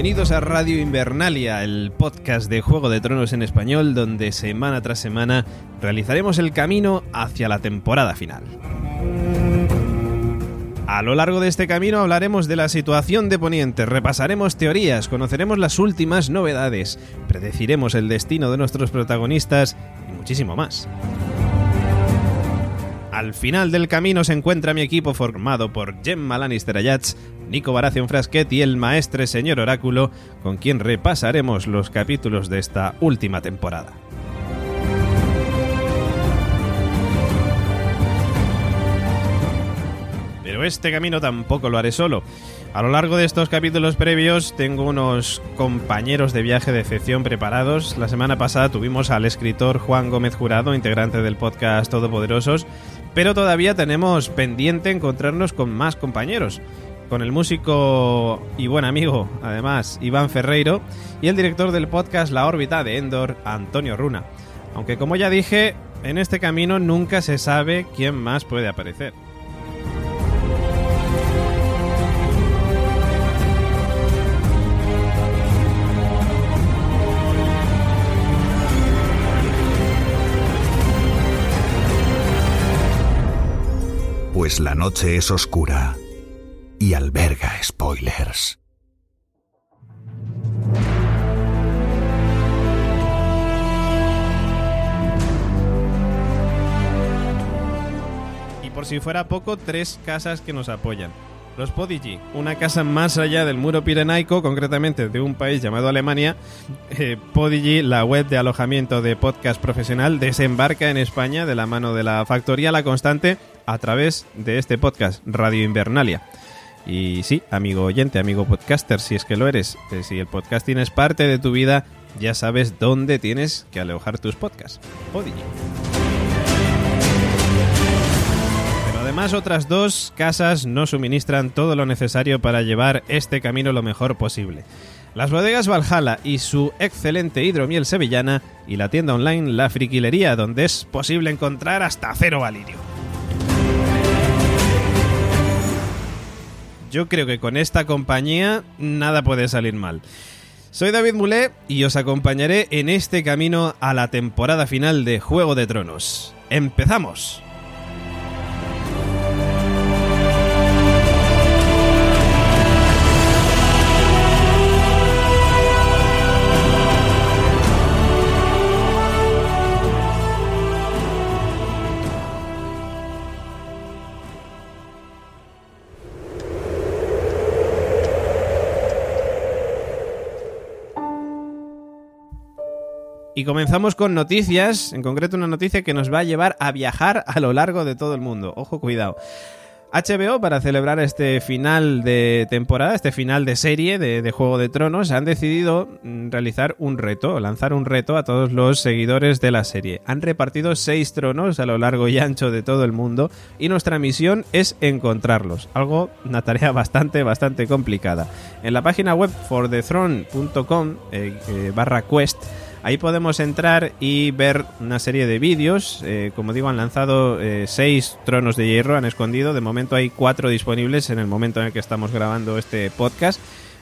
Bienvenidos a Radio Invernalia, el podcast de Juego de Tronos en español, donde semana tras semana realizaremos el camino hacia la temporada final. A lo largo de este camino hablaremos de la situación de Poniente, repasaremos teorías, conoceremos las últimas novedades, predeciremos el destino de nuestros protagonistas y muchísimo más. Al final del camino se encuentra mi equipo formado por Gemma Lannister Ayats, Nico Baratheon Frasquet y el maestre señor Oráculo, con quien repasaremos los capítulos de esta última temporada. Pero este camino tampoco lo haré solo. A lo largo de estos capítulos previos tengo unos compañeros de viaje de excepción preparados. La semana pasada tuvimos al escritor Juan Gómez Jurado, integrante del podcast Todopoderosos, pero todavía tenemos pendiente encontrarnos con más compañeros con el músico y buen amigo, además, Iván Ferreiro, y el director del podcast La órbita de Endor, Antonio Runa. Aunque como ya dije, en este camino nunca se sabe quién más puede aparecer. Pues la noche es oscura y alberga spoilers. Y por si fuera poco, tres casas que nos apoyan. Los Podigi, una casa más allá del muro pirenaico, concretamente de un país llamado Alemania. Eh, la web de alojamiento de podcast profesional, desembarca en España de la mano de la factoría La Constante a través de este podcast, Radio Invernalia. Y sí, amigo oyente, amigo podcaster, si es que lo eres, eh, si el podcasting es parte de tu vida, ya sabes dónde tienes que alojar tus podcasts. Podigi. Además otras dos casas no suministran todo lo necesario para llevar este camino lo mejor posible. Las bodegas Valhalla y su excelente hidromiel sevillana y la tienda online La Friquilería, donde es posible encontrar hasta cero valirio. Yo creo que con esta compañía nada puede salir mal. Soy David Moulet y os acompañaré en este camino a la temporada final de Juego de Tronos. ¡Empezamos! Y comenzamos con noticias, en concreto una noticia que nos va a llevar a viajar a lo largo de todo el mundo. Ojo, cuidado. HBO, para celebrar este final de temporada, este final de serie de, Juego de Tronos, han decidido mm, realizar un reto, lanzar un reto a todos los seguidores de la serie. Han repartido seis tronos a lo largo y ancho de todo el mundo y nuestra misión es encontrarlos. Algo, una tarea bastante, bastante complicada. En la página web forthethrone.com eh, eh, barra quest Ahí podemos entrar y ver una serie de vídeos. Eh, como digo, han lanzado eh, seis tronos de hierro, han escondido. De momento hay cuatro disponibles en el momento en el que estamos grabando este podcast.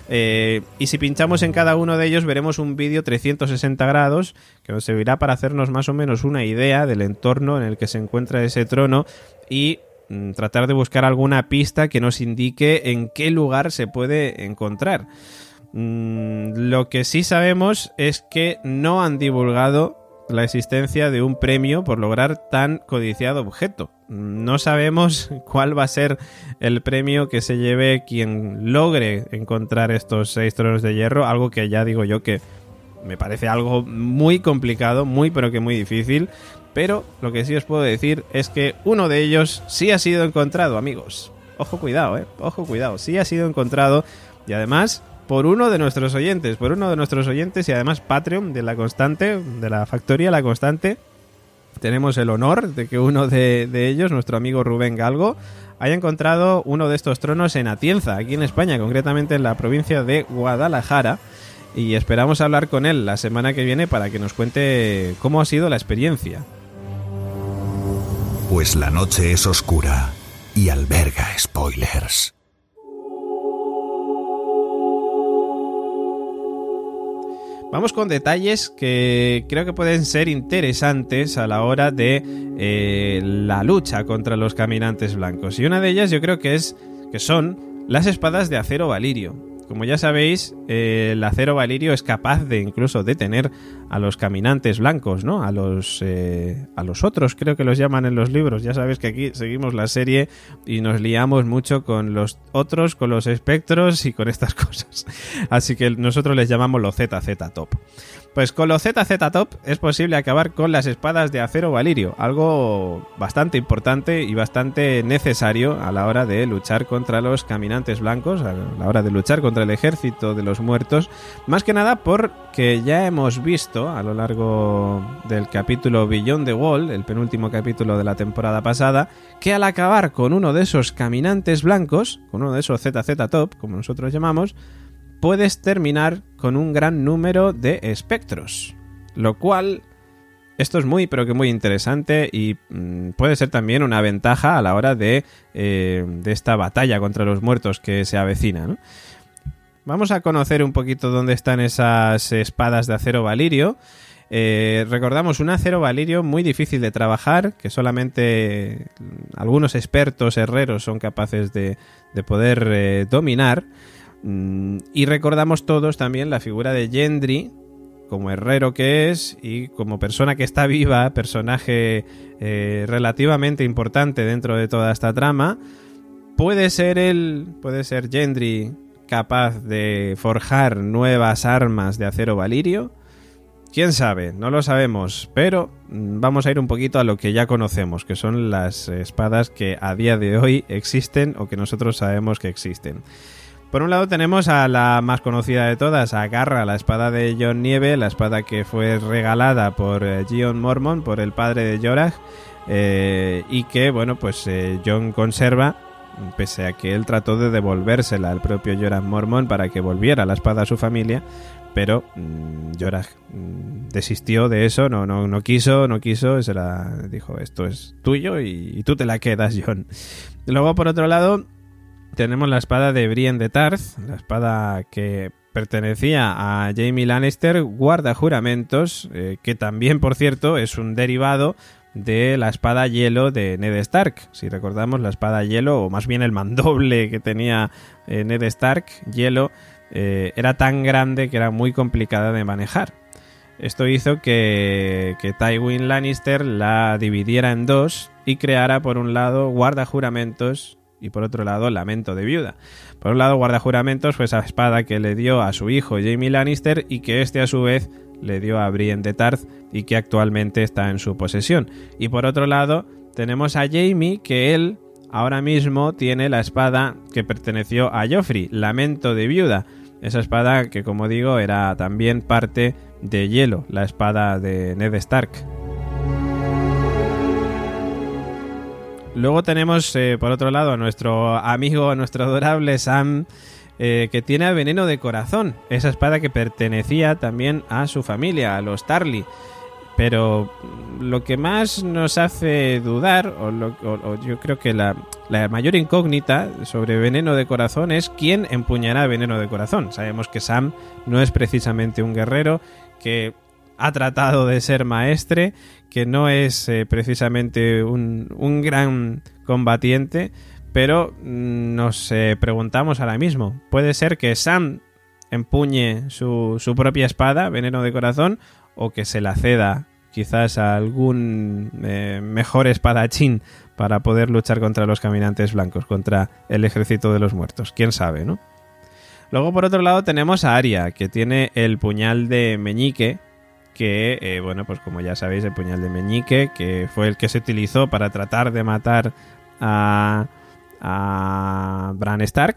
Eh, y si pinchamos en cada uno de ellos veremos un vídeo 360 grados que nos servirá para hacernos más o menos una idea del entorno en el que se encuentra ese trono y mm, tratar de buscar alguna pista que nos indique en qué lugar se puede encontrar. Mm, lo que sí sabemos es que no han divulgado la existencia de un premio por lograr tan codiciado objeto. no sabemos cuál va a ser el premio que se lleve quien logre encontrar estos seis tronos de hierro, algo que ya digo yo que me parece algo muy complicado, muy pero que muy difícil, pero lo que sí os puedo decir es que uno de ellos sí ha sido encontrado, amigos. Ojo cuidado, eh, ojo cuidado, sí ha sido encontrado y además por uno de nuestros oyentes, por uno de nuestros oyentes y además Patreon de la constante, de la factoría La Constante, tenemos el honor de que uno de, ellos, nuestro amigo Rubén Galgo, haya encontrado uno de estos tronos en Atienza, aquí en España, concretamente en la provincia de Guadalajara. Y esperamos hablar con él la semana que viene para que nos cuente cómo ha sido la experiencia. Pues la noche es oscura y alberga spoilers. Vamos con detalles que creo que pueden ser interesantes a la hora de eh, la lucha contra los caminantes blancos. Y una de ellas yo creo que es que son las espadas de acero valirio. Como ya sabéis, eh, el acero valirio es capaz de incluso detener a los caminantes blancos, ¿no? A los, eh, a los otros, creo que los llaman en los libros. Ya sabéis que aquí seguimos la serie y nos liamos mucho con los otros, con los espectros y con estas cosas. Así que nosotros les llamamos los ZZ Top. Pues con los ZZ Top es posible acabar con las espadas de acero valirio, algo bastante importante y bastante necesario a la hora de luchar contra los caminantes blancos, a la hora de luchar contra el ejército de los muertos, más que nada porque ya hemos visto a lo largo del capítulo Beyond the Wall, el penúltimo capítulo de la temporada pasada, que al acabar con uno de esos caminantes blancos, con uno de esos ZZ Top, como nosotros llamamos, puedes terminar con un gran número de espectros. Lo cual, esto es muy, pero que muy interesante y mm, puede ser también una ventaja a la hora de, eh, de esta batalla contra los muertos que se avecina. Vamos a conocer un poquito dónde están esas espadas de acero valirio. Eh, recordamos un acero valirio muy difícil de trabajar, que solamente algunos expertos herreros son capaces de, poder eh, dominar. Mm, y recordamos todos también la figura de Gendry, como herrero que es y como persona que está viva, personaje eh, relativamente importante dentro de toda esta trama. Puede ser él, puede ser Gendry capaz de forjar nuevas armas de acero valirio. Quién sabe, no lo sabemos, pero mm, vamos a ir un poquito a lo que ya conocemos, que son las espadas que a día de hoy existen o que nosotros sabemos que existen. Por un lado tenemos a la más conocida de todas, a Garra, la espada de John Nieve, la espada que fue regalada por Gion eh, Mormon, por el padre de Jorah, eh, y que, bueno, pues eh, John conserva, pese a que él trató de devolvérsela al propio Jorah Mormon para que volviera la espada a su familia, pero mmm, Jorah mm, desistió de eso, no, no, no quiso, no quiso, se la dijo, esto es tuyo y, y tú te la quedas, John. Luego, por otro lado, tenemos la espada de Brienne de Tarth, la espada que pertenecía a Jamie Lannister, guarda juramentos, eh, que también, por cierto, es un derivado de la espada hielo de Ned Stark. Si recordamos, la espada hielo, o más bien el mandoble que tenía eh, Ned Stark, hielo, eh, era tan grande que era muy complicada de manejar. Esto hizo que, que Tywin Lannister la dividiera en dos y creara por un lado guarda juramentos y por otro lado Lamento de Viuda. Por un lado, Guardajuramentos fue esa espada que le dio a su hijo Jamie Lannister y que este a su vez le dio a Brienne de Tarth y que actualmente está en su posesión. Y por otro lado, tenemos a Jamie que él ahora mismo tiene la espada que perteneció a Joffrey, Lamento de Viuda. Esa espada que como digo era también parte de hielo, la espada de Ned Stark. Luego tenemos, eh, por otro lado, a nuestro amigo, a nuestro adorable Sam, eh, que tiene veneno de corazón. Esa espada que pertenecía también a su familia, a los Tarly. Pero lo que más nos hace dudar, o, yo creo que la, mayor incógnita sobre veneno de corazón es quién empuñará veneno de corazón. Sabemos que Sam no es precisamente un guerrero, que ha tratado de ser maestre, que no es eh, precisamente un, un, gran combatiente, pero mm, nos eh, preguntamos ahora mismo, ¿puede ser que Sam empuñe su, su, propia espada, veneno de corazón, o que se la ceda quizás algún eh, mejor espadachín para poder luchar contra los caminantes blancos, contra el ejército de los muertos. Quién sabe, ¿no? Luego, por otro lado, tenemos a Aria, que tiene el puñal de meñique, que, eh, bueno, pues como ya sabéis, el puñal de meñique, que fue el que se utilizó para tratar de matar a, a Bran Stark,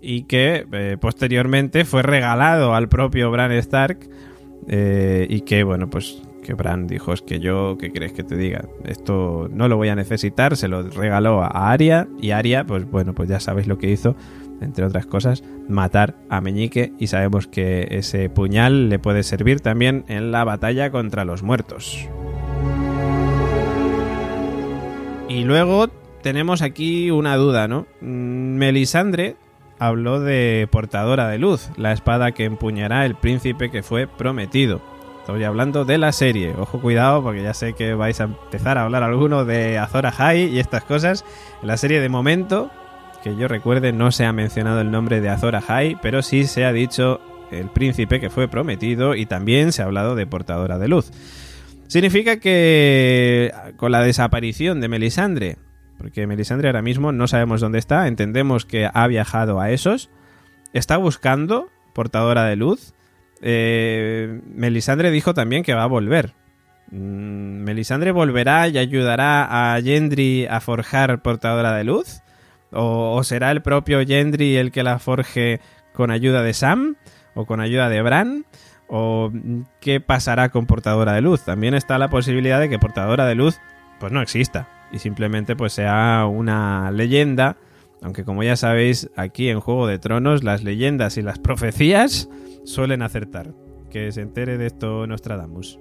y que eh, posteriormente fue regalado al propio Bran Stark, eh, y que, bueno, pues que Bran dijo, es que yo, ¿qué crees que te diga? Esto no lo voy a necesitar, se lo regaló a Aria y Aria, pues bueno, pues ya sabéis lo que hizo, entre otras cosas, matar a Meñique y sabemos que ese puñal le puede servir también en la batalla contra los muertos. Y luego tenemos aquí una duda, ¿no? Mm, Melisandre habló de portadora de luz, la espada que empuñará el príncipe que fue prometido. Estoy hablando de la serie. Ojo, cuidado, porque ya sé que vais a empezar a hablar alguno de Azora High y estas cosas. La serie, de momento, que yo recuerde, no se ha mencionado el nombre de Azora High, pero sí se ha dicho el príncipe que fue prometido y también se ha hablado de portadora de luz. Significa que con la desaparición de Melisandre, porque Melisandre ahora mismo no sabemos dónde está, entendemos que ha viajado a esos, está buscando portadora de luz eh, Melisandre dijo también que va a volver. Mm, ¿Melisandre volverá y ayudará a Gendry a forjar portadora de luz? ¿O, será el propio Gendry el que la forje con ayuda de Sam? ¿O con ayuda de Bran? ¿O qué pasará con portadora de luz? También está la posibilidad de que portadora de luz pues no exista y simplemente pues sea una leyenda, aunque como ya sabéis aquí en Juego de Tronos las leyendas y las profecías suelen acertar. Que se entere de esto Nostradamus.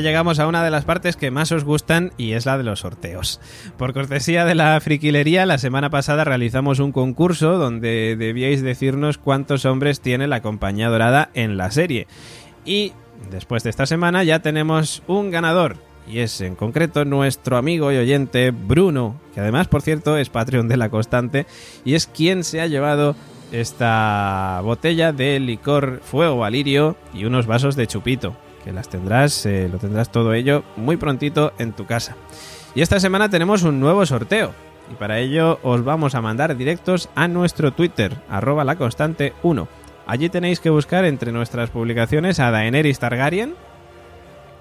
Llegamos a una de las partes que más os gustan y es la de los sorteos. Por cortesía de la friquilería, la semana pasada realizamos un concurso donde debíais decirnos cuántos hombres tiene la compañía dorada en la serie. Y después de esta semana ya tenemos un ganador. Y es en concreto nuestro amigo y oyente Bruno, que además, por cierto, es Patreon de la Constante y es quien se ha llevado esta botella de licor fuego alirio y unos vasos de chupito que las tendrás, eh, lo tendrás todo ello muy prontito en tu casa. Y esta semana tenemos un nuevo sorteo. Y para ello os vamos a mandar directos a nuestro Twitter, arroba la constante 1. Allí tenéis que buscar entre nuestras publicaciones a Daenerys Targaryen,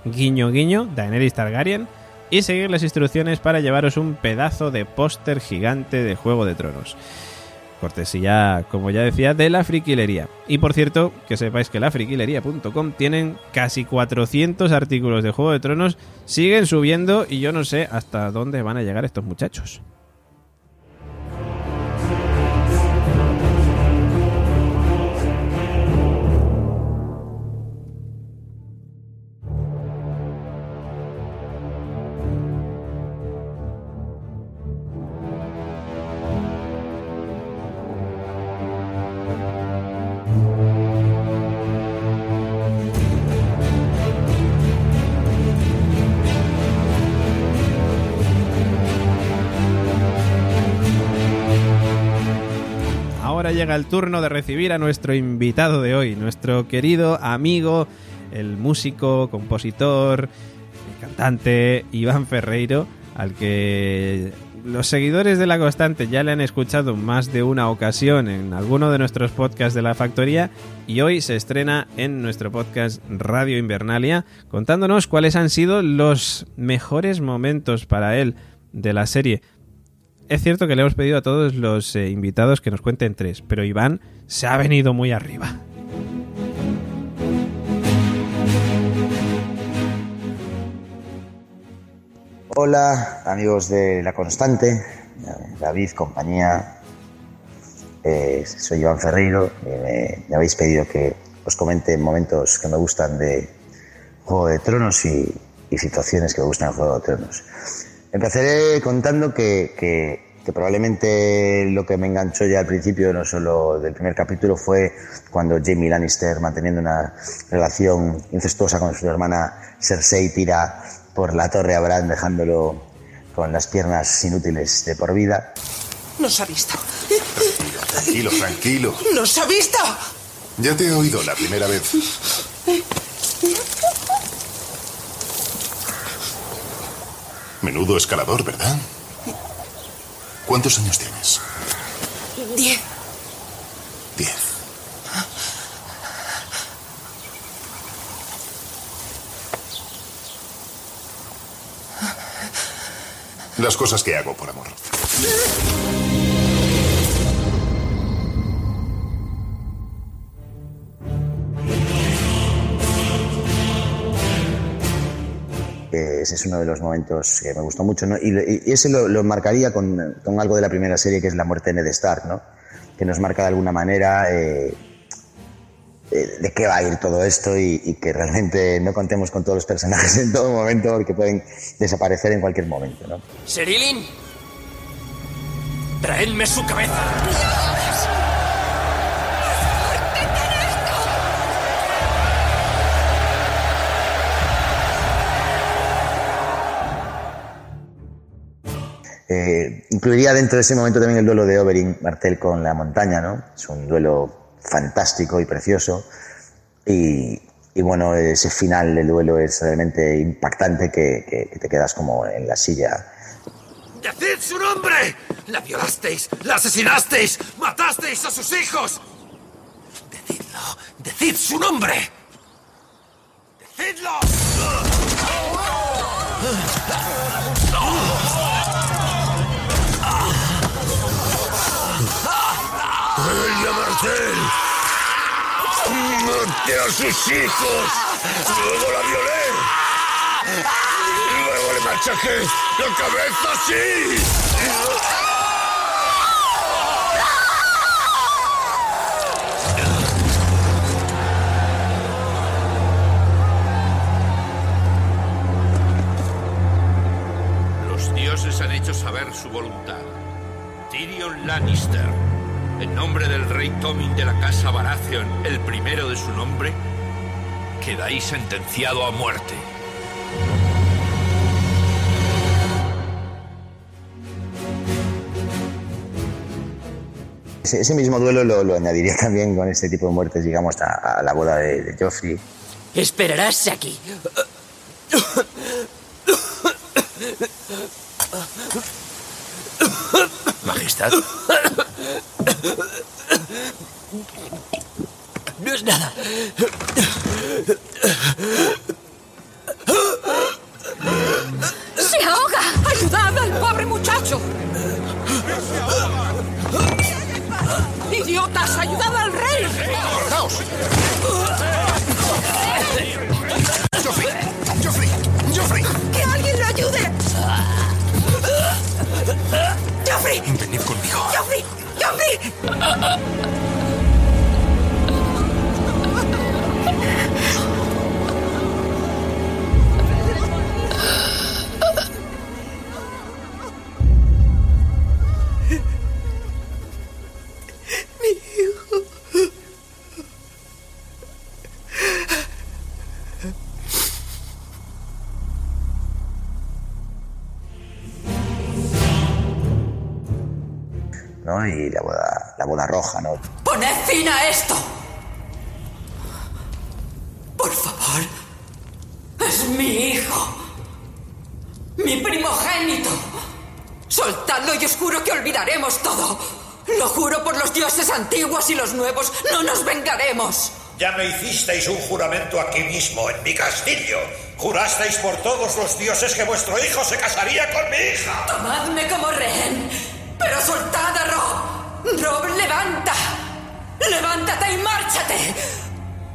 guiño guiño, Daenerys Targaryen, y seguir las instrucciones para llevaros un pedazo de póster gigante de Juego de Tronos cortesía, como ya decía, de la friquilería. Y por cierto, que sepáis que la friquilería.com tienen casi 400 artículos de Juego de Tronos, siguen subiendo y yo no sé hasta dónde van a llegar estos muchachos. Llega el turno de recibir a nuestro invitado de hoy, nuestro querido amigo, el músico, compositor, cantante Iván Ferreiro, al que los seguidores de La Constante ya le han escuchado más de una ocasión en alguno de nuestros podcasts de la factoría y hoy se estrena en nuestro podcast Radio Invernalia contándonos cuáles han sido los mejores momentos para él de la serie es cierto que le hemos pedido a todos los eh, invitados que nos cuenten tres, pero Iván se ha venido muy arriba. Hola amigos de La Constante, David, compañía. Eh, soy Iván Ferreiro. me, me, habéis pedido que os comente momentos que me gustan de Juego de Tronos y y situaciones que me gustan en Juego de Tronos. Empezaré contando que, que, que, probablemente lo que me enganchó ya al principio, no solo del primer capítulo, fue cuando Jamie Lannister, manteniendo una relación incestuosa con su hermana Cersei, tira por la torre a Bran dejándolo con las piernas inútiles de por vida. Nos ha visto. Tranquilo, tranquilo. ¡Nos ha visto! Ya te he oído la primera vez. Menudo escalador, ¿verdad? ¿Cuántos años tienes? Diez. Diez. Las cosas que hago por amor. Ese es uno de los momentos que me gustó mucho, ¿no? Y, y ese lo, marcaría con, algo de la primera serie, que es la muerte de Ned Stark, ¿no? Que nos marca de alguna manera eh, eh, de qué va a ir todo esto y, y, que realmente no contemos con todos los personajes en todo momento porque pueden desaparecer en cualquier momento, ¿no? Serilin, traedme su cabeza. Eh, incluiría dentro de ese momento también el duelo de Oberyn Martel con la montaña, ¿no? Es un duelo fantástico y precioso. Y, bueno, ese final del duelo es realmente impactante que, que, que, te quedas como en la silla. ¡Decid su nombre! ¡La violasteis! ¡La asesinasteis! ¡Matasteis a sus hijos! ¡Decidlo! ¡Decid su nombre! ¡Decidlo! ¡Maté a sus hijos! ¡Luego la violé! ¡Luego le machaqué la cabeza así! Los dioses han hecho saber su voluntad. Tyrion Lannister en nombre del rey Tommen de la casa Baratheon, el primero de su nombre, quedáis sentenciado a muerte. Ese, ese mismo duelo lo, lo, añadiría también con este tipo de muertes, digamos, a, a la boda de, de Joffrey. Esperarás aquí. Majestad. No Ya me hicisteis un juramento aquí mismo, en mi castillo. Jurasteis por todos los dioses que vuestro hijo se casaría con mi hija. Tomadme como rehén. Pero soltad a Rob. Rob, levanta. Levántate y márchate.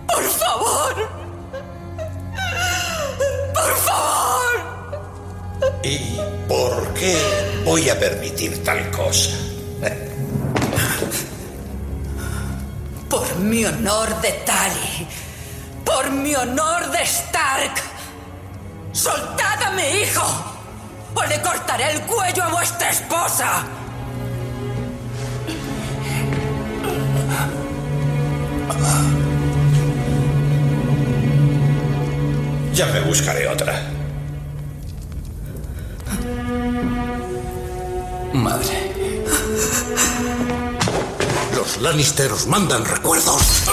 Por favor. Por favor. ¿Y por qué voy a permitir tal cosa? Mi honor de Tali. Por mi honor de Stark. ¡Soltad a mi hijo! ¡O le cortaré el cuello a vuestra esposa! Ya me buscaré otra. Madre. Los Lannister os mandan recuerdos.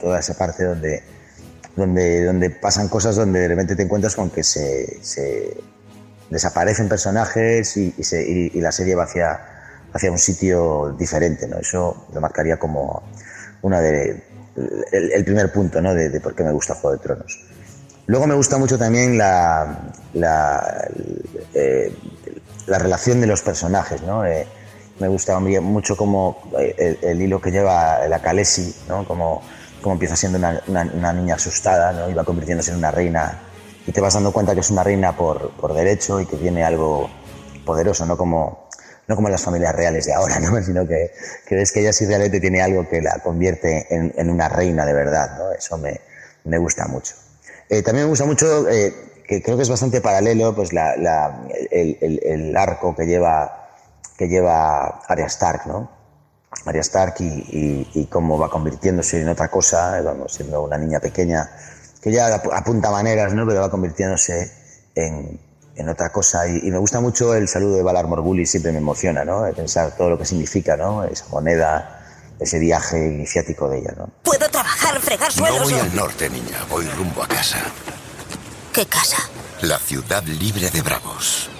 toda esa parte donde, donde, donde pasan cosas donde de repente te encuentras con que se, se desaparecen personajes y, y se- y- la serie va hacia, hacia un sitio diferente. ¿no? Eso lo marcaría como una de, el, primer punto ¿no? de, por qué me gusta Juego de Tronos. Luego me gusta mucho también la, la, eh, la relación de los personajes, ¿no? Eh, me gusta mucho como eh, el, hilo que lleva la Khaleesi, ¿no? Como, como empieza siendo una, niña asustada, ¿no? Y va convirtiéndose en una reina y te vas dando cuenta que es una reina por, derecho y que tiene algo poderoso, no como, no como las familias reales de ahora, ¿no? Sino que, ves que ella sí realmente tiene algo que la convierte en, una reina de verdad, ¿no? Eso me, me gusta mucho. Eh, también me gusta mucho, eh, que creo que es bastante paralelo, pues la- el, el- el arco que lleva, que lleva Arya Stark, ¿no? Arya Stark y, y- y cómo va convirtiéndose en otra cosa, eh, vamos, siendo una niña pequeña, que ya ap- apunta maneras, ¿no? Pero va convirtiéndose en, en otra cosa. Y, y me gusta mucho el saludo de Valar Morghulis, siempre me emociona, ¿no? De pensar todo lo que significa, ¿no? Esa moneda, ese viaje iniciático de ella, ¿no? Puedo trabajar, fregar No suelos. voy o- al norte, niña. Voy rumbo a casa. ¿Qué casa? La ciudad libre de bravos.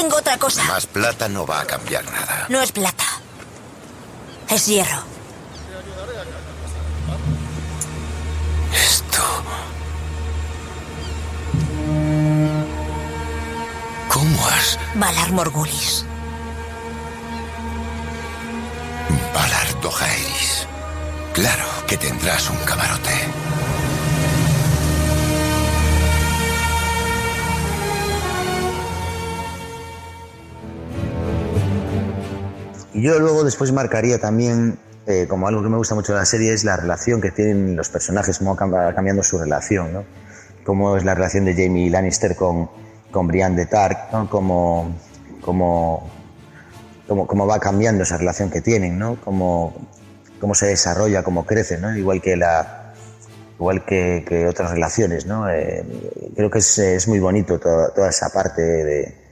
Tengo otra cosa. Más plata no va a cambiar nada. No es plata. Es hierro. Esto. ¿Cómo has...? Valar Morgulis. Valar Dohaeris. Claro que tendrás un camarote. Yo luego después marcaría también, eh, como algo que me gusta mucho de la serie, es la relación que tienen los personajes, cómo va cambiando su relación, ¿no? Cómo es la relación de Jamie Lannister con, con Brienne de Tark, ¿no? Cómo, cómo, cómo va cambiando esa relación que tienen, ¿no? Cómo, cómo se desarrolla, cómo crece, ¿no? Igual que la, igual que, que otras relaciones, ¿no? Eh, creo que es, es muy bonito toda, toda esa parte de,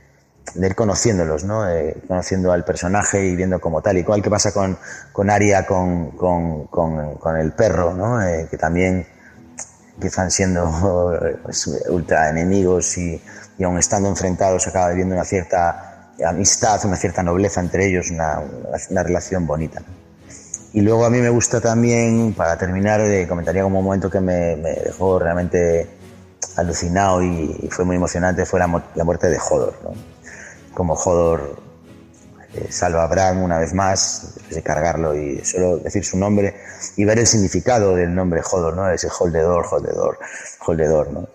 de ir conociéndolos, ¿no? Eh, conociendo al personaje y viendo como tal. Igual que pasa con, con Aria, con, con, con, con el perro, ¿no? Eh, que también empiezan siendo pues, ultra enemigos y, y aun estando enfrentados acaba viendo una cierta amistad, una cierta nobleza entre ellos, una, una relación bonita. Y luego a mí me gusta también, para terminar, eh, comentaría como un momento que me, dejó realmente alucinado y, y fue muy emocionante, fue la, la muerte de Hodor. ¿no? Como Hodor eh, salva a Bran una vez más, de cargarlo y solo decir su nombre y ver el significado del nombre Hodor, ¿no? ese holdedor, holdedor, holdedor. ¿no?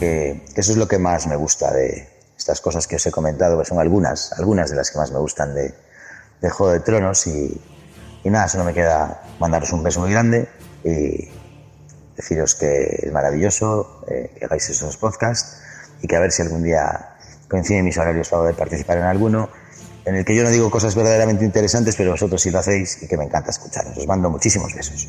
Que, eso es lo que más me gusta de estas cosas que os he comentado, que son algunas, algunas de las que más me gustan de, de Juego de Tronos. Y, y nada, solo me queda mandaros un beso muy grande y deciros que es maravilloso eh, que hagáis esos podcasts y que a ver si algún día coinciden mis horarios para poder participar en alguno, en el que yo no digo cosas verdaderamente interesantes, pero vosotros sí lo hacéis y que me encanta escucharos. Os mando muchísimos besos.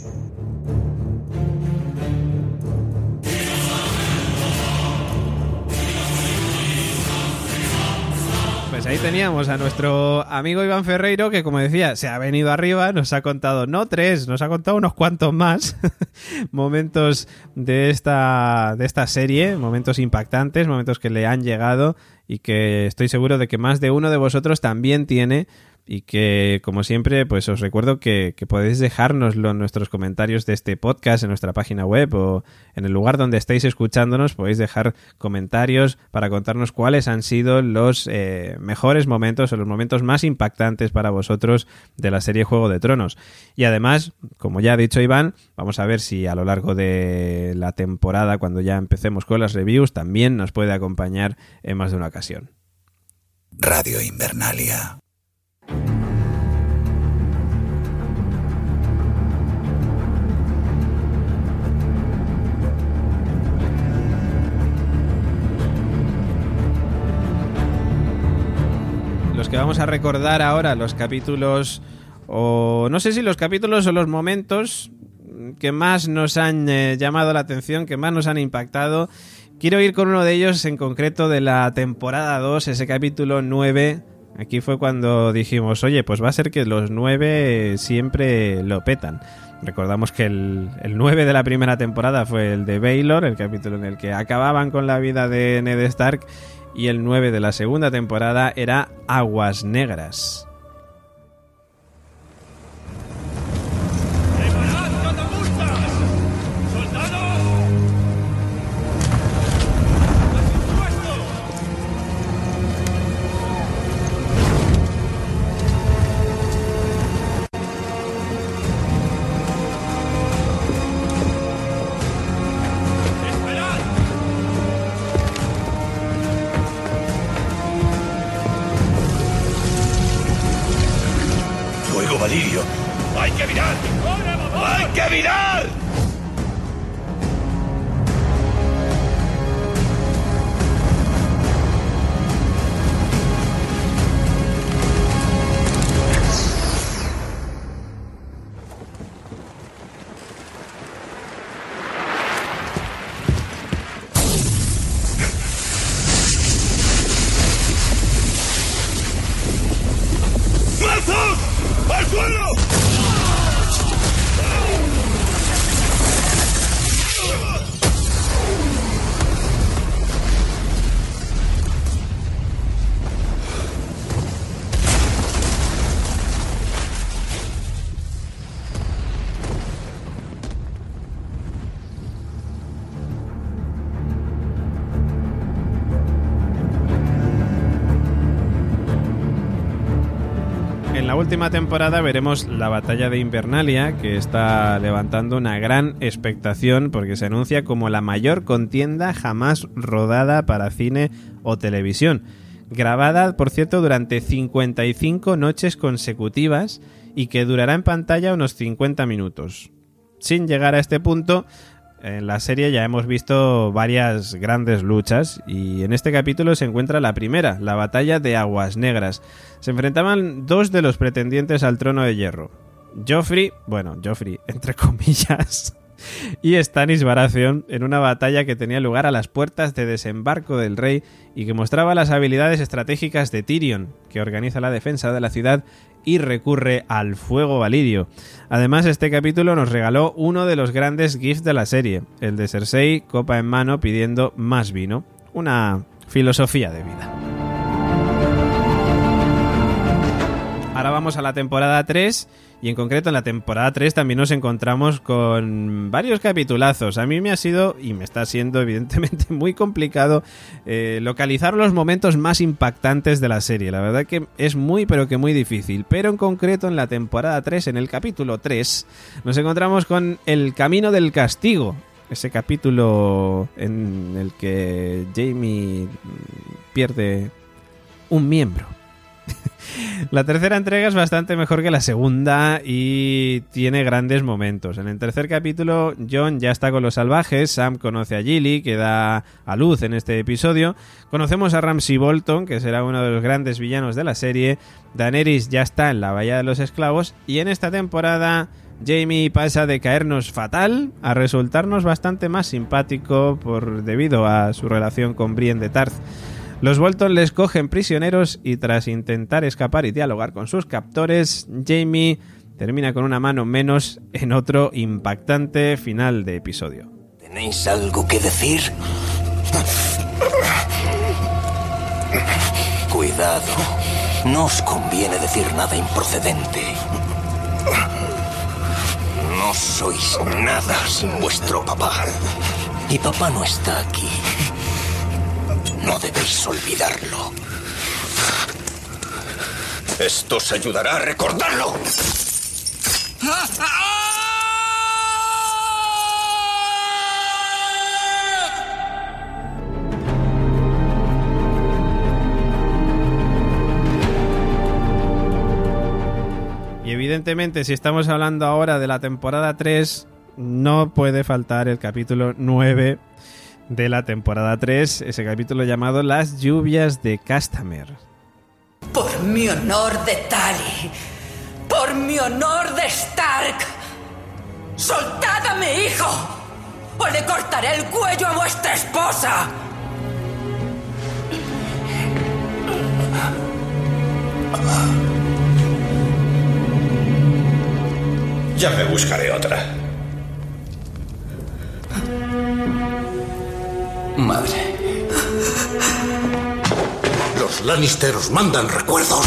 Ahí teníamos a nuestro amigo Iván Ferreiro que, como decía, se ha venido arriba, nos ha contado, no tres, nos ha contado unos cuantos más momentos de esta, de esta serie, momentos impactantes, momentos que le han llegado y que estoy seguro de que más de uno de vosotros también tiene y que como siempre pues os recuerdo que, podéis dejárnoslo en nuestros comentarios de este podcast en nuestra página web o en el lugar donde estéis escuchándonos podéis dejar comentarios para contarnos cuáles han sido los eh, mejores momentos o los momentos más impactantes para vosotros de la serie Juego de Tronos. Y además como ya ha dicho Iván vamos a ver si a lo largo de la temporada cuando ya empecemos con las reviews también nos puede acompañar en más de una ocasión. Radio Invernalia los que vamos a recordar ahora, los capítulos, o no sé si los capítulos o los momentos que más nos han eh, llamado la atención, que más nos han impactado. Quiero ir con uno de ellos en concreto de la temporada 2, ese capítulo 9. Aquí fue cuando dijimos, oye, pues va a ser que los 9 siempre lo petan. Recordamos que el, el 9 de la primera temporada fue el de Baylor, el capítulo en el que acababan con la vida de Ned Stark y el 9 de la segunda temporada era Aguas Negras. Última temporada veremos la batalla de Invernalia, que está levantando una gran expectación porque se anuncia como la mayor contienda jamás rodada para cine o televisión. Grabada, por cierto, durante 55 noches consecutivas y que durará en pantalla unos 50 minutos. Sin llegar a este punto, en la serie ya hemos visto varias grandes luchas y en este capítulo se encuentra la primera, la batalla de Aguas Negras. Se enfrentaban dos de los pretendientes al trono de hierro. Joffrey, bueno, Joffrey, entre comillas, y Stannis Baratheon en una batalla que tenía lugar a las puertas de desembarco del rey y que mostraba las habilidades estratégicas de Tyrion, que organiza la defensa de la ciudad y recurre al fuego valirio. Además, este capítulo nos regaló uno de los grandes gifs de la serie, el de Cersei copa en mano pidiendo más vino, una filosofía de vida. Ahora vamos a la temporada 3 y en concreto en la temporada 3 también nos encontramos con varios capitulazos. A mí me ha sido y me está siendo evidentemente muy complicado eh, localizar los momentos más impactantes de la serie. La verdad que es muy pero que muy difícil. Pero en concreto en la temporada 3, en el capítulo 3, nos encontramos con El Camino del Castigo. Ese capítulo en el que Jamie pierde un miembro. La tercera entrega es bastante mejor que la segunda y tiene grandes momentos. En el tercer capítulo, John ya está con los salvajes, Sam conoce a Gilly, que da a luz en este episodio. Conocemos a Ramsay Bolton, que será uno de los grandes villanos de la serie. Daenerys ya está en la Bahía de los Esclavos. Y en esta temporada, Jamie pasa de caernos fatal a resultarnos bastante más simpático por debido a su relación con Brienne de Tarth. Los Bolton les cogen prisioneros y tras intentar escapar y dialogar con sus captores, Jamie termina con una mano menos en otro impactante final de episodio. ¿Tenéis algo que decir? Cuidado. No os conviene decir nada improcedente. No sois nada sin vuestro papá. Y papá no está aquí. No debéis olvidarlo. Esto os ayudará a recordarlo. Y evidentemente, si estamos hablando ahora de la temporada 3, no puede faltar el capítulo 9 de la temporada 3, ese capítulo llamado Las lluvias de Castamer. Por mi honor de Tali. Por mi honor de Stark. ¡Soltad a mi hijo! ¡O le cortaré el cuello a vuestra esposa! Ya me buscaré otra. Madre. Los Lannister os mandan recuerdos.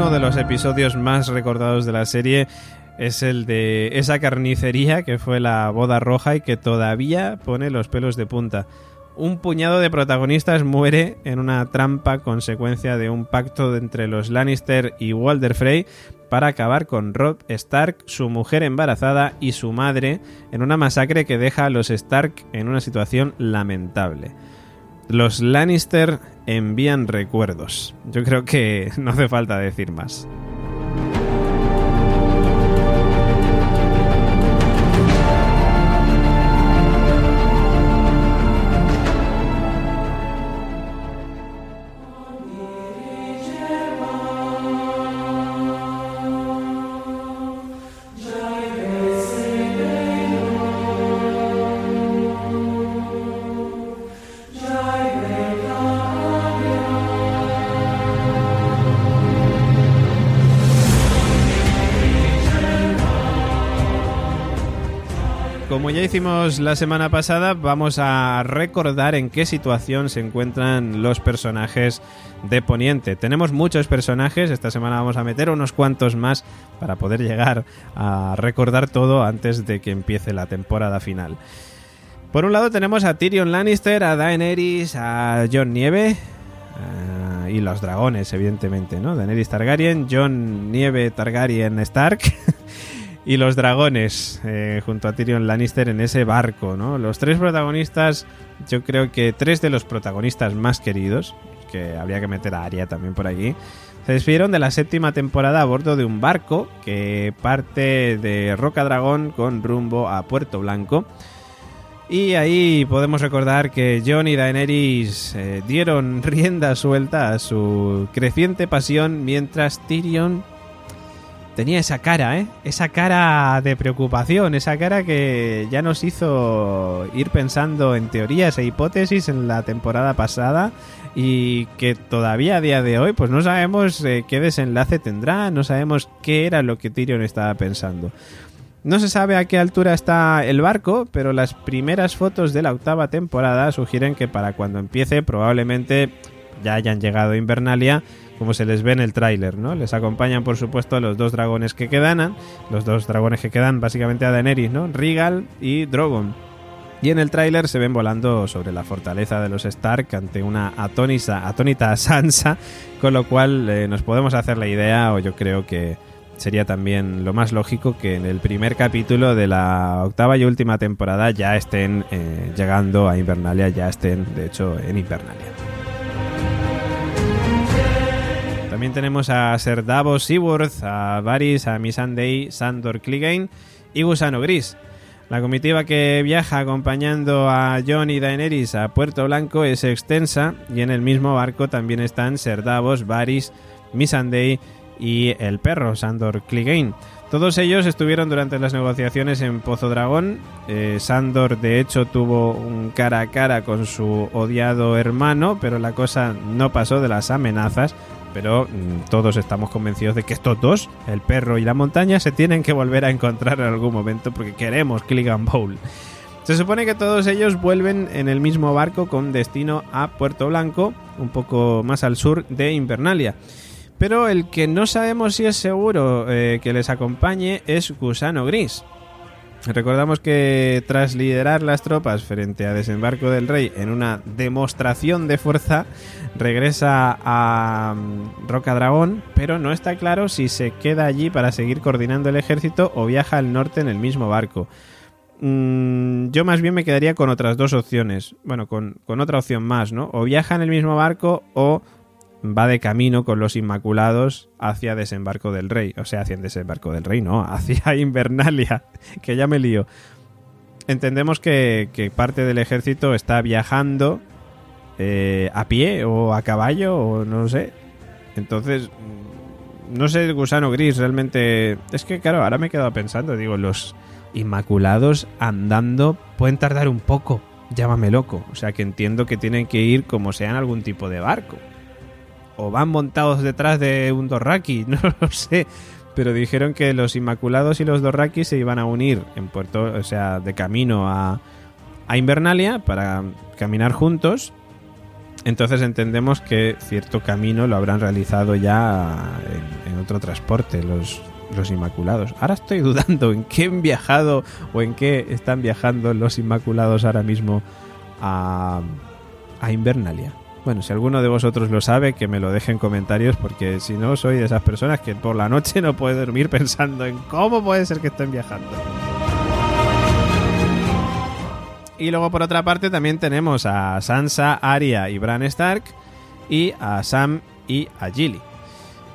Uno de los episodios más recordados de la serie es el de esa carnicería que fue la boda roja y que todavía pone los pelos de punta. Un puñado de protagonistas muere en una trampa consecuencia de un pacto entre los Lannister y Walder Frey para acabar con Robb Stark, su mujer embarazada y su madre en una masacre que deja a los Stark en una situación lamentable. Los Lannister envían recuerdos. Yo creo que no hace falta decir más. La semana pasada, vamos a recordar en qué situación se encuentran los personajes de Poniente. Tenemos muchos personajes, esta semana vamos a meter unos cuantos más para poder llegar a recordar todo antes de que empiece la temporada final. Por un lado tenemos a Tyrion Lannister, a Daenerys, a Jon Nieve uh, y los dragones, evidentemente, ¿no? Daenerys Targaryen, Jon Nieve Targaryen Stark. y los dragones eh, junto a Tyrion Lannister en ese barco, ¿no? Los tres protagonistas, yo creo que tres de los protagonistas más queridos, que habría que meter a Arya también por allí, se despidieron de la séptima temporada a bordo de un barco que parte de Roca Dragón con rumbo a Puerto Blanco. Y ahí podemos recordar que Jon y Daenerys eh, dieron rienda suelta a su creciente pasión mientras Tyrion tenía esa cara, ¿eh? Esa cara de preocupación, esa cara que ya nos hizo ir pensando en teorías e hipótesis en la temporada pasada y que todavía a día de hoy pues no sabemos eh, qué desenlace tendrá, no sabemos qué era lo que Tyrion estaba pensando. No se sabe a qué altura está el barco, pero las primeras fotos de la octava temporada sugieren que para cuando empiece probablemente ya hayan llegado a Invernalia como se les ve en el tráiler, ¿no? Les acompañan, por supuesto, los dos dragones que quedan, los dos dragones que quedan básicamente a Daenerys, ¿no? Rigal y Drogon. Y en el tráiler se ven volando sobre la fortaleza de los Stark ante una atónita Sansa, con lo cual eh, nos podemos hacer la idea, o yo creo que sería también lo más lógico que en el primer capítulo de la octava y última temporada ya estén eh, llegando a Invernalia, ya estén de hecho en Invernalia. También tenemos a Ser Davos Seaworth, a Varys, a Missandei, Sandor Clegane y Gusano Gris. La comitiva que viaja acompañando a Jon y Daenerys a Puerto Blanco es extensa y en el mismo barco también están Ser Davos, Varys, Missandei y el perro Sandor Clegane. Todos ellos estuvieron durante las negociaciones en Pozo Dragón. Eh, Sandor, de hecho, tuvo un cara a cara con su odiado hermano, pero la cosa no pasó de las amenazas. Pero mm, todos estamos convencidos de que estos dos, el perro y la montaña, se tienen que volver a encontrar en algún momento porque queremos Clegane Bowl. Se supone que todos ellos vuelven en el mismo barco con destino a Puerto Blanco, un poco más al sur de Invernalia. Pero el que no sabemos si es seguro eh, que les acompañe es Gusano Gris. Recordamos que tras liderar las tropas frente a Desembarco del Rey en una demostración de fuerza, regresa a mm, Roca Dragón, pero no está claro si se queda allí para seguir coordinando el ejército o viaja al norte en el mismo barco. Mm, yo más bien me quedaría con otras dos opciones. Bueno, con, con otra opción más, ¿no? O viaja en el mismo barco o va de camino con los Inmaculados hacia Desembarco del Rey. O sea, hacia Desembarco del Rey, no, hacia Invernalia, que ya me lío. Entendemos que, que parte del ejército está viajando eh, a pie o a caballo o no sé. Entonces, no sé, el gusano gris realmente... Es que, claro, ahora me he quedado pensando, digo, los Inmaculados andando pueden tardar un poco. Llámame loco. O sea que entiendo que tienen que ir como sea algún tipo de barco o van montados detrás de un Dorraki, no lo sé. Pero dijeron que los Inmaculados y los Dorraki se iban a unir en Puerto, o sea, de camino a, a Invernalia para caminar juntos. Entonces entendemos que cierto camino lo habrán realizado ya en, otro transporte los, los Inmaculados. Ahora estoy dudando en qué han viajado o en qué están viajando los Inmaculados ahora mismo a, a Invernalia. Bueno, si alguno de vosotros lo sabe, que me lo deje en comentarios, porque si no, soy de esas personas que por la noche no puede dormir pensando en cómo puede ser que estén viajando. Y luego, por otra parte, también tenemos a Sansa, Arya y Bran Stark, y a Sam y a Gilly.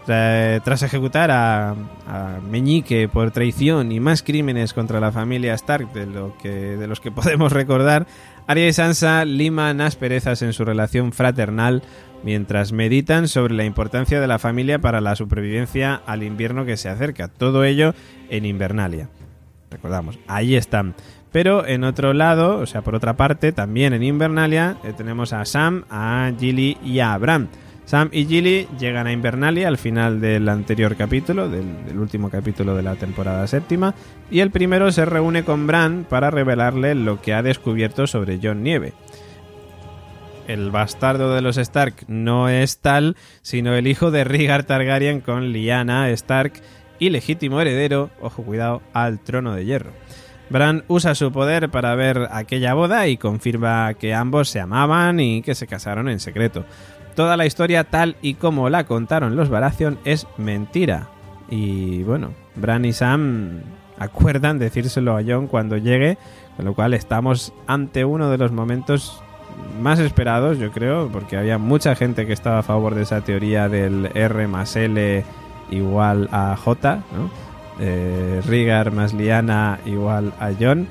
Tras ejecutar a, a, Meñique por traición y más crímenes contra la familia Stark de, lo que, de los que podemos recordar, Arya y Sansa liman asperezas en su relación fraternal mientras meditan sobre la importancia de la familia para la supervivencia al invierno que se acerca. Todo ello en Invernalia. Recordamos, ahí están. Pero en otro lado, o sea, por otra parte, también en Invernalia, eh, tenemos a Sam, a Gilly y a Bran. Sam y Gilly llegan a Invernalia al final del anterior capítulo, del, último capítulo de la temporada séptima, y el primero se reúne con Bran para revelarle lo que ha descubierto sobre John Nieve. El bastardo de los Stark no es tal, sino el hijo de Rhaegar Targaryen con Lyanna Stark y legítimo heredero, ojo cuidado, al trono de hierro. Bran usa su poder para ver aquella boda y confirma que ambos se amaban y que se casaron en secreto. Toda la historia tal y como la contaron los Baratheon es mentira. Y bueno, Bran y Sam acuerdan decírselo a Jon cuando llegue, con lo cual estamos ante uno de los momentos más esperados, yo creo, porque había mucha gente que estaba a favor de esa teoría del R más L igual a J, ¿no? Eh, Rigar más Liana igual a Jon.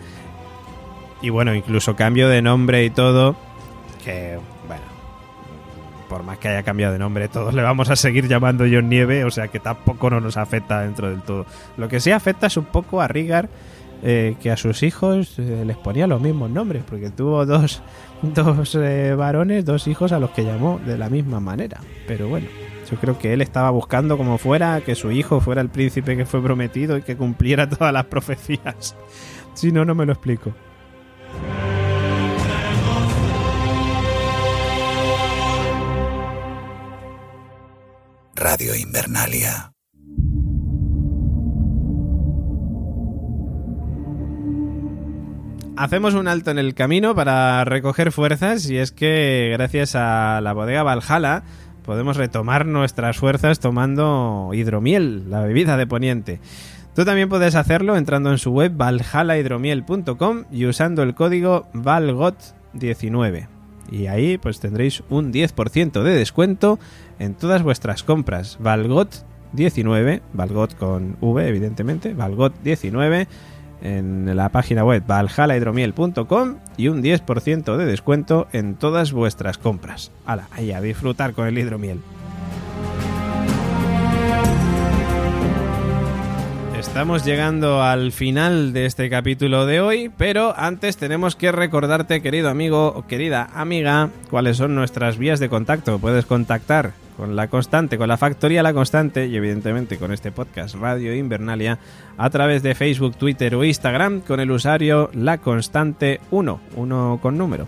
Y bueno, incluso cambio de nombre y todo, que por más que haya cambiado de nombre, todos le vamos a seguir llamando John Nieve, o sea que tampoco no nos afecta dentro del todo. Lo que sí afecta es un poco a Rigar, eh, que a sus hijos eh, les ponía los mismos nombres, porque tuvo dos, dos eh, varones, dos hijos a los que llamó de la misma manera. Pero bueno, yo creo que él estaba buscando como fuera que su hijo fuera el príncipe que fue prometido y que cumpliera todas las profecías. Si no, no me lo explico. Radio Invernalia. hacemos un alto en el camino para recoger fuerzas y es que gracias a la bodega Valhalla podemos retomar nuestras fuerzas tomando hidromiel, la bebida de Poniente. Tú también puedes hacerlo entrando en su web valhallahidromiel.com y usando el código VALGOT19. Y ahí pues tendréis un 10% de descuento en todas vuestras compras. Valgot19, Valgot con V evidentemente, Valgot19 en la página web valhallahidromiel.com y un 10% de descuento en todas vuestras compras. Hala, ahí a disfrutar con el hidromiel. Estamos llegando al final de este capítulo de hoy, pero antes tenemos que recordarte, querido amigo o querida amiga, cuáles son nuestras vías de contacto. Puedes contactar con La Constante, con la Factoría La Constante y evidentemente con este podcast Radio Invernalia a través de Facebook, Twitter o Instagram con el usuario La Constante 1, 1 con número.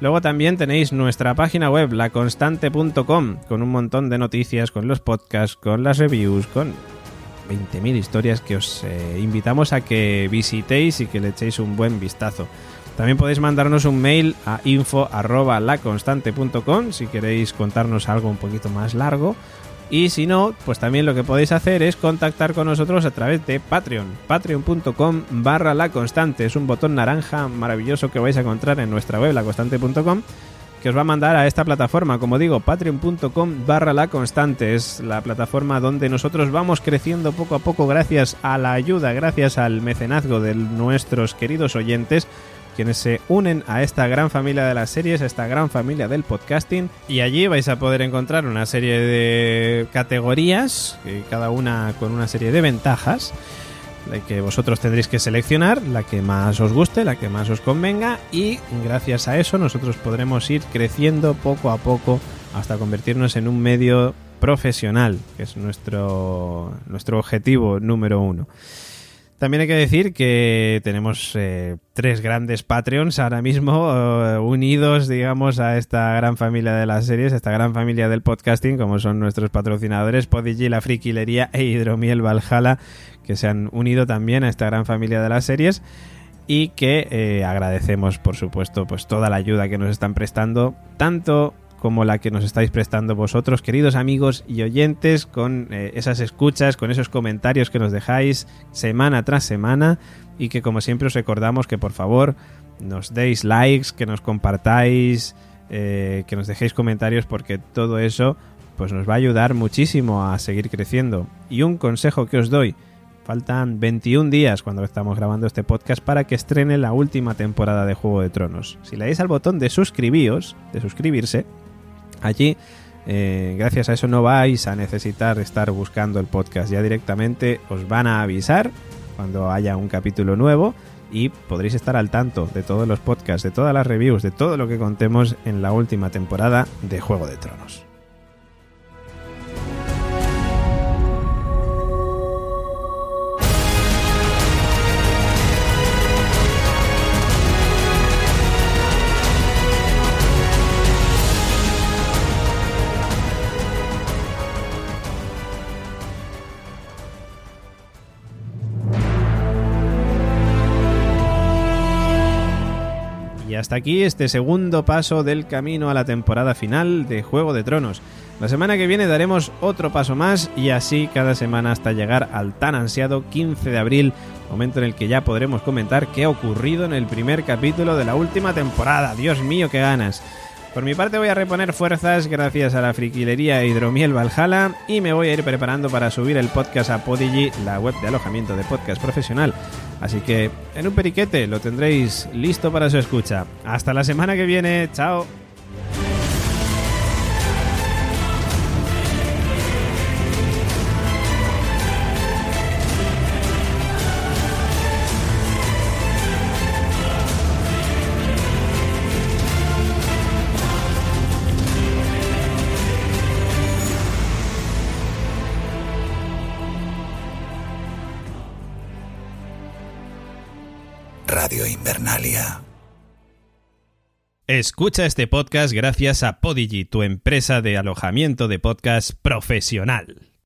Luego también tenéis nuestra página web, laconstante.com, con un montón de noticias, con los podcasts, con las reviews, con 20.000 historias que os eh, invitamos a que visitéis y que le echéis un buen vistazo. También podéis mandarnos un mail a info.laconstante.com si queréis contarnos algo un poquito más largo. Y si no, pues también lo que podéis hacer es contactar con nosotros a través de Patreon. Patreon.com barra la constante. Es un botón naranja maravilloso que vais a encontrar en nuestra web, laconstante.com que os va a mandar a esta plataforma. Como digo, patreon.com barra la constante es la plataforma donde nosotros vamos creciendo poco a poco gracias a la ayuda, gracias al mecenazgo de nuestros queridos oyentes quienes se unen a esta gran familia de las series, a esta gran familia del podcasting. Y allí vais a poder encontrar una serie de categorías, cada una con una serie de ventajas que vosotros tendréis que seleccionar, la que más os guste, la que más os convenga y gracias a eso nosotros podremos ir creciendo poco a poco hasta convertirnos en un medio profesional, que es nuestro, nuestro objetivo número uno. También hay que decir que tenemos eh, tres grandes Patreons ahora mismo eh, unidos, digamos, a esta gran familia de las series, esta gran familia del podcasting, como son nuestros patrocinadores Podigy, La Friquilería e Hidromiel Valhalla, que se han unido también a esta gran familia de las series. Y que eh, agradecemos, por supuesto, pues toda la ayuda que nos están prestando, tanto como la que nos estáis prestando vosotros, queridos amigos y oyentes, con eh, esas escuchas, con esos comentarios que nos dejáis semana tras semana y que como siempre os recordamos que por favor nos deis likes, que nos compartáis, eh, que nos dejéis comentarios porque todo eso pues nos va a ayudar muchísimo a seguir creciendo. Y un consejo que os doy, faltan 21 días cuando estamos grabando este podcast para que estrene la última temporada de Juego de Tronos. Si le dais al botón de suscribíos, de suscribirse, Allí, eh, gracias a eso no vais a necesitar estar buscando el podcast. Ya directamente os van a avisar cuando haya un capítulo nuevo y podréis estar al tanto de todos los podcasts, de todas las reviews, de todo lo que contemos en la última temporada de Juego de Tronos. Hasta aquí este segundo paso del camino a la temporada final de Juego de Tronos. La semana que viene daremos otro paso más y así cada semana hasta llegar al tan ansiado 15 de abril, momento en el que ya podremos comentar qué ha ocurrido en el primer capítulo de la última temporada. Dios mío, qué ganas. Por mi parte voy a reponer fuerzas gracias a la friquilería Hidromiel Valhalla y me voy a ir preparando para subir el podcast a Podigy, la web de alojamiento de podcast profesional. Así que en un periquete lo tendréis listo para su escucha. Hasta la semana que viene, chao. Escucha este podcast gracias a Podigy, tu empresa de alojamiento de podcast profesional.